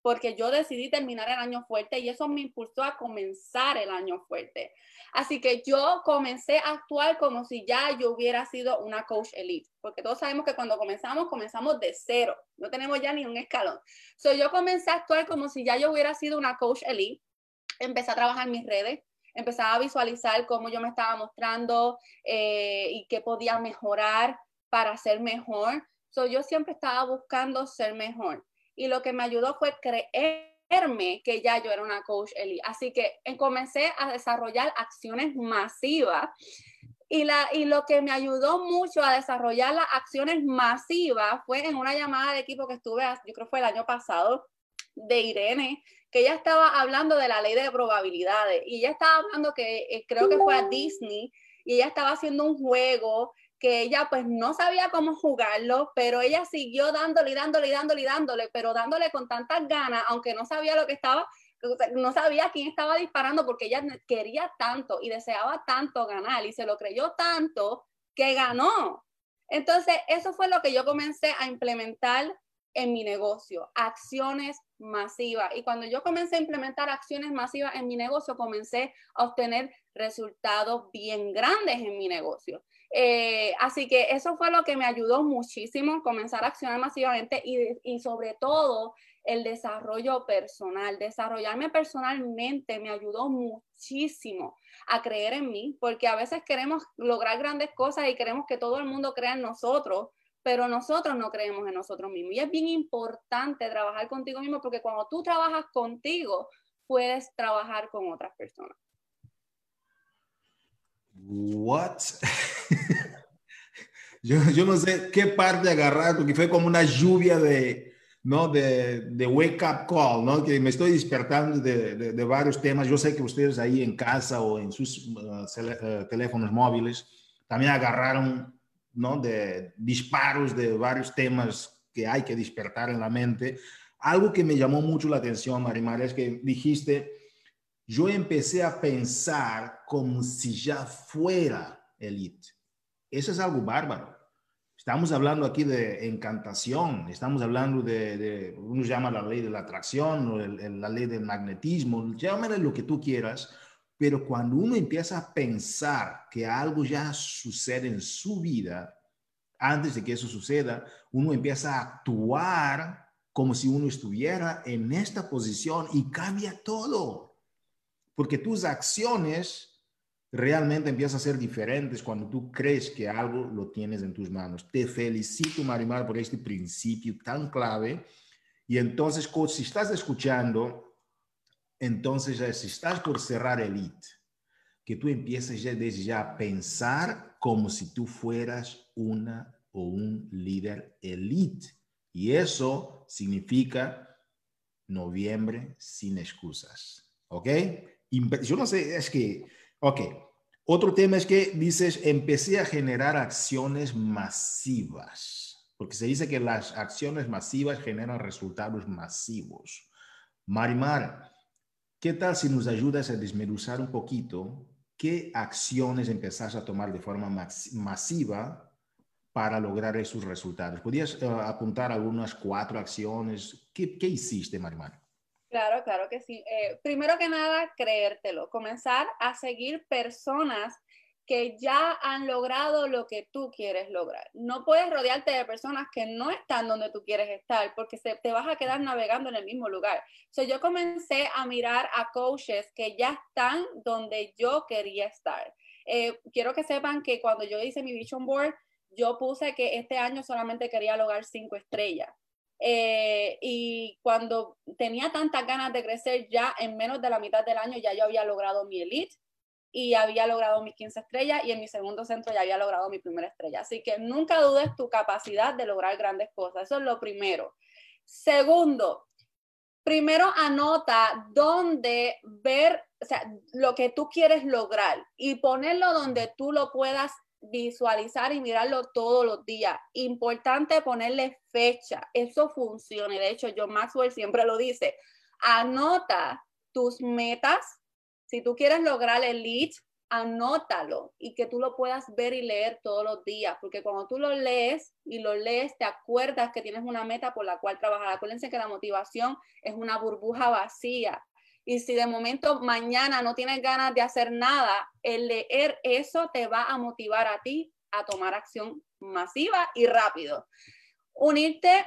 porque yo decidí terminar el año fuerte y eso me impulsó a comenzar el año fuerte. Así que yo comencé a actuar como si ya yo hubiera sido una coach elite, porque todos sabemos que cuando comenzamos, comenzamos de cero, no tenemos ya ni un escalón. So, yo comencé a actuar como si ya yo hubiera sido una coach elite, empecé a trabajar mis redes, empecé a visualizar cómo yo me estaba mostrando eh, y qué podía mejorar para ser mejor. So, yo siempre estaba buscando ser mejor y lo que me ayudó fue creerme que ya yo era una coach Eli. Así que eh, comencé a desarrollar acciones masivas y, la, y lo que me ayudó mucho a desarrollar las acciones masivas fue en una llamada de equipo que estuve, yo creo fue el año pasado, de Irene, que ella estaba hablando de la ley de probabilidades y ella estaba hablando que eh, creo que fue a Disney y ella estaba haciendo un juego que ella pues no sabía cómo jugarlo, pero ella siguió dándole y dándole y dándole y dándole, pero dándole con tantas ganas, aunque no sabía lo que estaba, no sabía quién estaba disparando porque ella quería tanto y deseaba tanto ganar y se lo creyó tanto que ganó. Entonces, eso fue lo que yo comencé a implementar en mi negocio, acciones masivas. Y cuando yo comencé a implementar acciones masivas en mi negocio, comencé a obtener resultados bien grandes en mi negocio. Eh, así que eso fue lo que me ayudó muchísimo, comenzar a accionar masivamente y, y sobre todo el desarrollo personal. Desarrollarme personalmente me ayudó muchísimo a creer en mí, porque a veces queremos lograr grandes cosas y queremos que todo el mundo crea en nosotros, pero nosotros no creemos en nosotros mismos. Y es bien importante trabajar contigo mismo, porque cuando tú trabajas contigo, puedes trabajar con otras personas. What? yo, yo, no sé qué parte agarrar, porque fue como una lluvia de, ¿no? De, de wake up call, ¿no? Que me estoy despertando de, de, de, varios temas. Yo sé que ustedes ahí en casa o en sus uh, teléfonos móviles también agarraron, ¿no? De disparos de varios temas que hay que despertar en la mente. Algo que me llamó mucho la atención, Marimar, es que dijiste, yo empecé a pensar como si ya fuera elite. Eso es algo bárbaro. Estamos hablando aquí de encantación, estamos hablando de, uno llama la ley de la atracción o la ley del magnetismo, llámale lo que tú quieras, pero cuando uno empieza a pensar que algo ya sucede en su vida, antes de que eso suceda, uno empieza a actuar como si uno estuviera en esta posición y cambia todo porque tus acciones realmente empiezan a ser diferentes cuando tú crees que algo lo tienes en tus manos. Te felicito, Marimar, por este principio tan clave. Y entonces, si estás escuchando, entonces si estás por cerrar el IT, que tú empieces ya desde ya a pensar como si tú fueras una o un líder elite. Y eso significa noviembre sin excusas. ¿Ok? Yo no sé, es que, ok, otro tema es que dices, empecé a generar acciones masivas, porque se dice que las acciones masivas generan resultados masivos. Marimar, ¿qué tal si nos ayudas a desmenuzar un poquito qué acciones empezaste a tomar de forma masiva para lograr esos resultados? ¿Podrías uh, apuntar algunas cuatro acciones? ¿Qué, qué hiciste, Marimar? Claro, claro que sí. Eh, primero que nada, creértelo, comenzar a seguir personas que ya han logrado lo que tú quieres lograr. No puedes rodearte de personas que no están donde tú quieres estar porque se, te vas a quedar navegando en el mismo lugar. So, yo comencé a mirar a coaches que ya están donde yo quería estar. Eh, quiero que sepan que cuando yo hice mi vision board, yo puse que este año solamente quería lograr cinco estrellas. Eh, y cuando tenía tantas ganas de crecer, ya en menos de la mitad del año ya yo había logrado mi elite y había logrado mis 15 estrellas y en mi segundo centro ya había logrado mi primera estrella. Así que nunca dudes tu capacidad de lograr grandes cosas. Eso es lo primero. Segundo, primero anota dónde ver, o sea, lo que tú quieres lograr y ponerlo donde tú lo puedas visualizar y mirarlo todos los días. Importante ponerle fecha, eso funciona. De hecho, John Maxwell siempre lo dice, anota tus metas. Si tú quieres lograr el lead, anótalo y que tú lo puedas ver y leer todos los días, porque cuando tú lo lees y lo lees, te acuerdas que tienes una meta por la cual trabajar. Acuérdense que la motivación es una burbuja vacía. Y si de momento mañana no tienes ganas de hacer nada, el leer eso te va a motivar a ti a tomar acción masiva y rápido. Unirte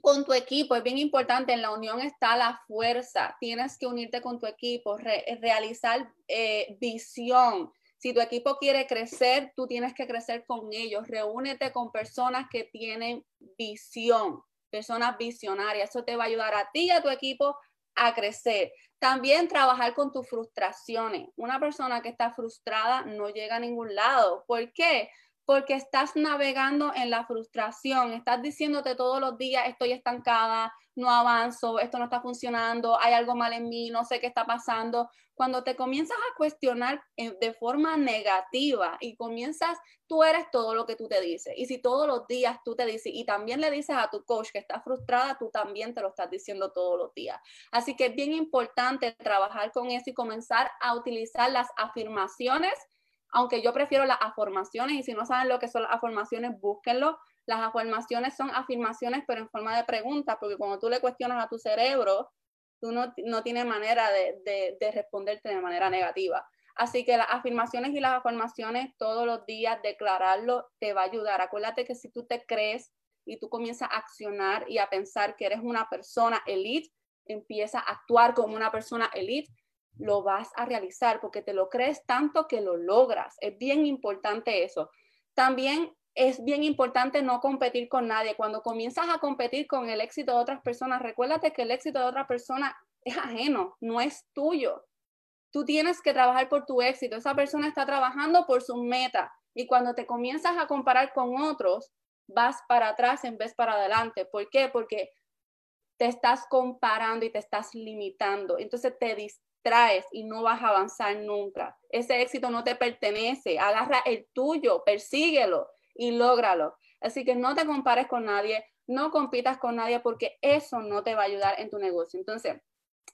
con tu equipo es bien importante. En la unión está la fuerza. Tienes que unirte con tu equipo, realizar eh, visión. Si tu equipo quiere crecer, tú tienes que crecer con ellos. Reúnete con personas que tienen visión, personas visionarias. Eso te va a ayudar a ti y a tu equipo a crecer. También trabajar con tus frustraciones. Una persona que está frustrada no llega a ningún lado. ¿Por qué? Porque estás navegando en la frustración, estás diciéndote todos los días, estoy estancada, no avanzo, esto no está funcionando, hay algo mal en mí, no sé qué está pasando. Cuando te comienzas a cuestionar de forma negativa y comienzas, tú eres todo lo que tú te dices. Y si todos los días tú te dices, y también le dices a tu coach que está frustrada, tú también te lo estás diciendo todos los días. Así que es bien importante trabajar con eso y comenzar a utilizar las afirmaciones aunque yo prefiero las afirmaciones y si no saben lo que son las afirmaciones, búsquenlo. Las afirmaciones son afirmaciones pero en forma de pregunta, porque cuando tú le cuestionas a tu cerebro, tú no, no tienes manera de, de, responderte de manera negativa. Así que las afirmaciones y las afirmaciones todos los días, declararlo, te va a ayudar. Acuérdate que si tú te crees y tú comienzas a accionar y a pensar que eres una persona elite, empieza a actuar como una persona elite, lo vas a realizar porque te lo crees tanto que lo logras. Es bien importante eso. También es bien importante no competir con nadie. Cuando comienzas a competir con el éxito de otras personas, recuérdate que el éxito de otra persona es ajeno, no es tuyo. Tú tienes que trabajar por tu éxito. Esa persona está trabajando por su meta. Y cuando te comienzas a comparar con otros, vas para atrás en vez para adelante. ¿Por qué? Porque te estás comparando y te estás limitando. Entonces te, traes y no vas a avanzar nunca. Ese éxito no te pertenece. Agarra el tuyo, persíguelo y lógralo. Así que no te compares con nadie, no compitas con nadie porque eso no te va a ayudar en tu negocio. Entonces,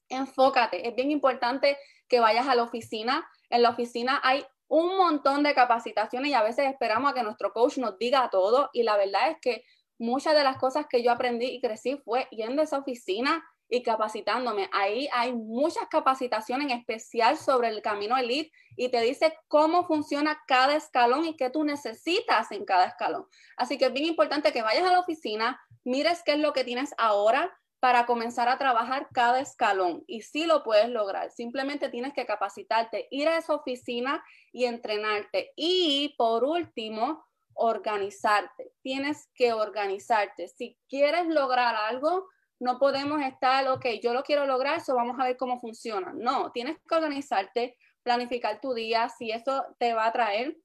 enfócate. Es bien importante que vayas a la oficina. En la oficina hay un montón de capacitaciones y a veces esperamos a que nuestro coach nos diga todo y la verdad es que muchas de las cosas que yo aprendí y crecí fue yendo a esa oficina y capacitándome. Ahí hay muchas capacitaciones en especial sobre el camino elite y te dice cómo funciona cada escalón y qué tú necesitas en cada escalón. Así que es bien importante que vayas a la oficina, mires qué es lo que tienes ahora para comenzar a trabajar cada escalón y sí lo puedes lograr. Simplemente tienes que capacitarte, ir a esa oficina y entrenarte. Y por último, organizarte. Tienes que organizarte. Si quieres lograr algo, no podemos estar, ok, yo lo quiero lograr, eso vamos a ver cómo funciona. No, tienes que organizarte, planificar tu día, si eso te va a traer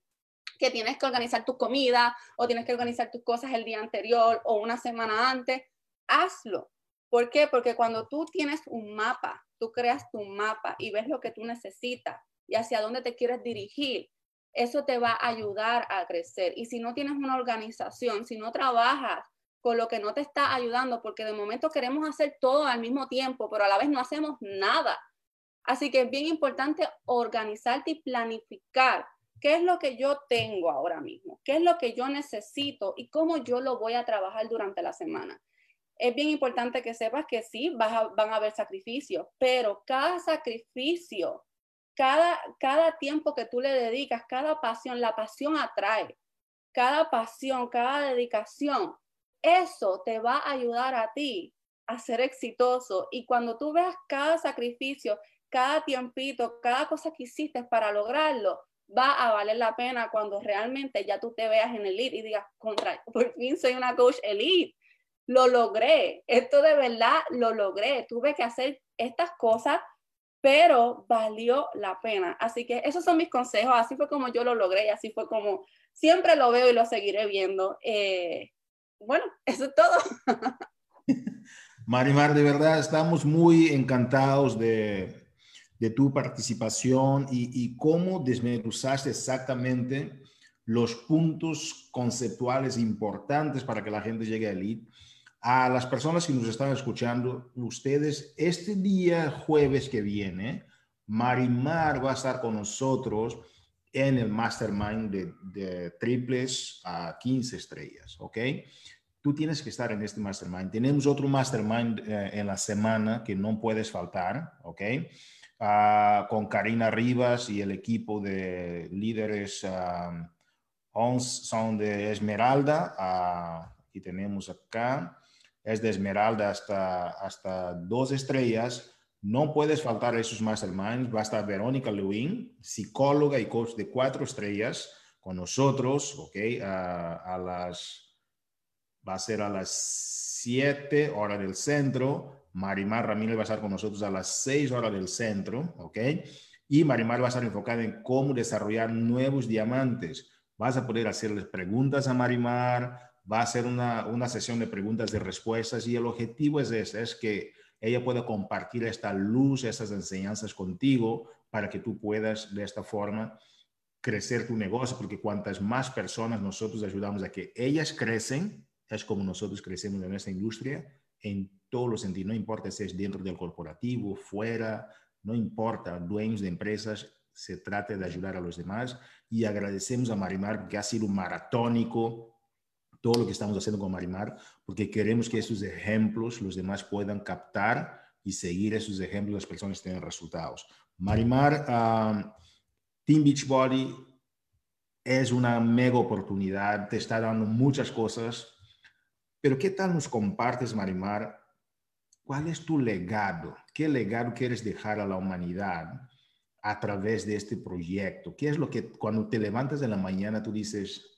que tienes que organizar tu comida o tienes que organizar tus cosas el día anterior o una semana antes, hazlo. ¿Por qué? Porque cuando tú tienes un mapa, tú creas tu mapa y ves lo que tú necesitas y hacia dónde te quieres dirigir, eso te va a ayudar a crecer. Y si no tienes una organización, si no trabajas con lo que no te está ayudando, porque de momento queremos hacer todo al mismo tiempo, pero a la vez no hacemos nada. Así que es bien importante organizarte y planificar qué es lo que yo tengo ahora mismo, qué es lo que yo necesito y cómo yo lo voy a trabajar durante la semana. Es bien importante que sepas que sí, van a haber sacrificios, pero cada sacrificio, cada, cada tiempo que tú le dedicas, cada pasión, la pasión atrae. Cada pasión, cada dedicación eso te va a ayudar a ti a ser exitoso. Y cuando tú veas cada sacrificio, cada tiempito, cada cosa que hiciste para lograrlo, va a valer la pena cuando realmente ya tú te veas en el elite y digas, contra, por fin soy una coach elite. Lo logré. Esto de verdad lo logré. Tuve que hacer estas cosas, pero valió la pena. Así que esos son mis consejos. Así fue como yo lo logré y así fue como siempre lo veo y lo seguiré viendo. Eh, bueno, eso es todo. Marimar, de verdad estamos muy encantados de, tu participación y, cómo desmenuzaste exactamente los puntos conceptuales importantes para que la gente llegue a Elite. A las personas que nos están escuchando, ustedes, este día jueves que viene, Marimar va a estar con nosotros en el mastermind de, de triples a 15 estrellas, ¿ok? Tú tienes que estar en este mastermind. Tenemos otro mastermind eh, en la semana que no puedes faltar, ¿ok? Ah, con Karina Rivas y el equipo de líderes um, son de Esmeralda. Uh, aquí tenemos acá. Es de Esmeralda hasta, hasta dos estrellas. No puedes faltar esos masterminds. Va a estar Verónica Lewin, psicóloga y coach de cuatro estrellas, con nosotros, ¿ok? a las, va a ser a las siete hora del centro Marimar Ramírez va a estar con nosotros a las 6 horas del centro, ¿ok? Y Marimar va a estar enfocada en cómo desarrollar nuevos diamantes. Vas a poder hacerles preguntas a Marimar, va a ser una, una sesión de preguntas y respuestas y el objetivo es ese, es que ella pueda compartir esta luz, estas enseñanzas contigo para que tú puedas de esta forma crecer tu negocio, porque cuantas más personas nosotros ayudamos a que ellas crecen, es como nosotros crecemos en esta industria, en todos los sentidos, no importa si es dentro del corporativo, fuera, no importa, dueños de empresas, se trata de ayudar a los demás. Y agradecemos a Marimar que ha sido maratónico todo lo que estamos haciendo con Marimar, porque queremos que esos ejemplos los demás puedan captar y seguir esos ejemplos, las personas tengan resultados. Marimar, um, Team Beachbody es una mega oportunidad, te está dando muchas cosas, pero ¿qué tal nos compartes, Marimar, ¿Cuál es tu legado? ¿Qué legado quieres dejar a la humanidad a través de este proyecto? ¿Qué es lo que cuando te levantas en la mañana tú dices,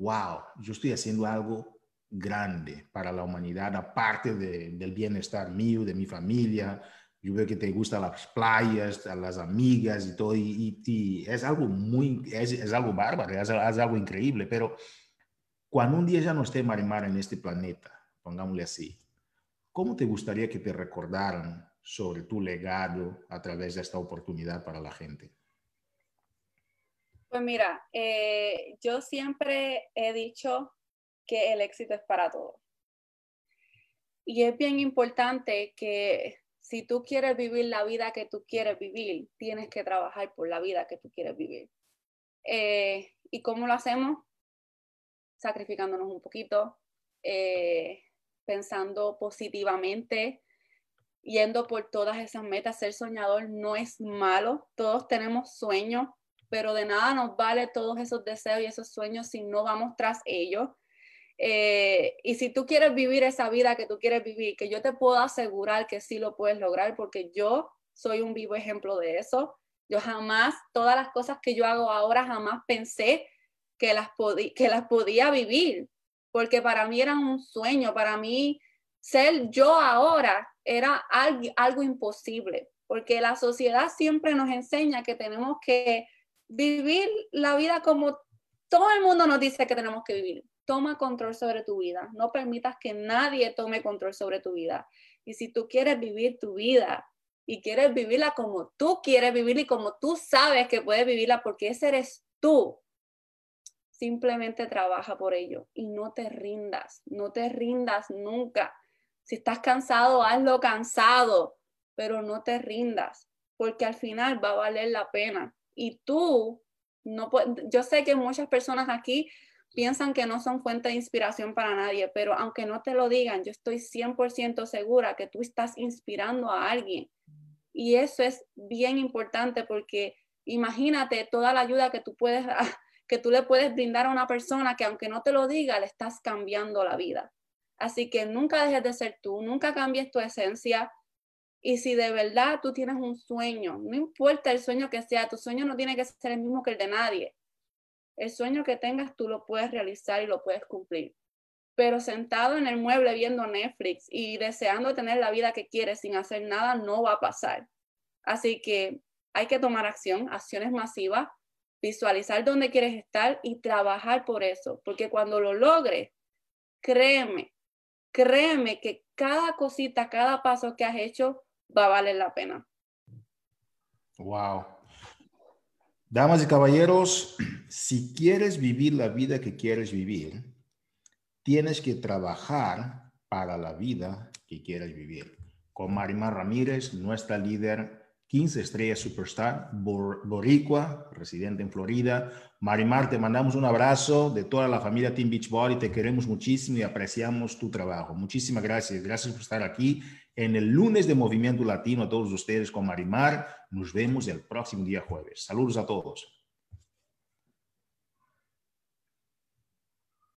wow, yo estoy haciendo algo grande para la humanidad, aparte del bienestar mío, de mi familia? Yo veo que te gustan las playas, las amigas y todo, y, es algo muy, es, algo bárbaro, es, es algo increíble, pero cuando un día ya no esté Marimar en este planeta, pongámosle así, ¿Cómo te gustaría que te recordaran sobre tu legado a través de esta oportunidad para la gente? Pues mira, eh, yo siempre he dicho que el éxito es para todos. Y es bien importante que si tú quieres vivir la vida que tú quieres vivir, tienes que trabajar por la vida que tú quieres vivir. Eh, ¿Y cómo lo hacemos? Sacrificándonos un poquito, eh, pensando positivamente, yendo por todas esas metas. Ser soñador no es malo, todos tenemos sueños, pero de nada nos vale todos esos deseos y esos sueños si no vamos tras ellos. Eh, y si tú quieres vivir esa vida que tú quieres vivir, que yo te puedo asegurar que sí lo puedes lograr, porque yo soy un vivo ejemplo de eso. Yo jamás, todas las cosas que yo hago ahora, jamás pensé que las, que las podía vivir porque para mí era un sueño, para mí ser yo ahora era algo, algo imposible, porque la sociedad siempre nos enseña que tenemos que vivir la vida como todo el mundo nos dice que tenemos que vivir. Toma control sobre tu vida, no permitas que nadie tome control sobre tu vida. Y si tú quieres vivir tu vida y quieres vivirla como tú quieres vivirla y como tú sabes que puedes vivirla, porque ese eres tú, Simplemente trabaja por ello y no te rindas, no te rindas nunca. Si estás cansado, hazlo cansado, pero no te rindas, porque al final va a valer la pena. Y tú, no yo sé que muchas personas aquí piensan que no son fuente de inspiración para nadie, pero aunque no te lo digan, yo estoy 100% segura que tú estás inspirando a alguien. Y eso es bien importante porque imagínate toda la ayuda que tú puedes que tú le puedes brindar a una persona que aunque no te lo diga, le estás cambiando la vida. Así que nunca dejes de ser tú, nunca cambies tu esencia. Y si de verdad tú tienes un sueño, no importa el sueño que sea, tu sueño no tiene que ser el mismo que el de nadie. El sueño que tengas tú lo puedes realizar y lo puedes cumplir. Pero sentado en el mueble viendo Netflix y deseando tener la vida que quieres sin hacer nada, no va a pasar. Así que hay que tomar acción, acciones masivas, visualizar dónde quieres estar y trabajar por eso, porque cuando lo logres, créeme créeme que cada cosita, cada paso que has hecho va a valer la pena. Wow. Damas y caballeros, si quieres vivir la vida que quieres vivir, tienes que trabajar para la vida que quieres vivir. Con Marimar Ramírez, nuestra líder 15 estrellas superstar, boricua, residente en Florida. Marimar, te mandamos un abrazo de toda la familia Team Beachbody, te queremos muchísimo y apreciamos tu trabajo. Muchísimas gracias, gracias por estar aquí en el lunes de Movimiento Latino a todos ustedes con Marimar. Nos vemos el próximo día jueves. Saludos a todos.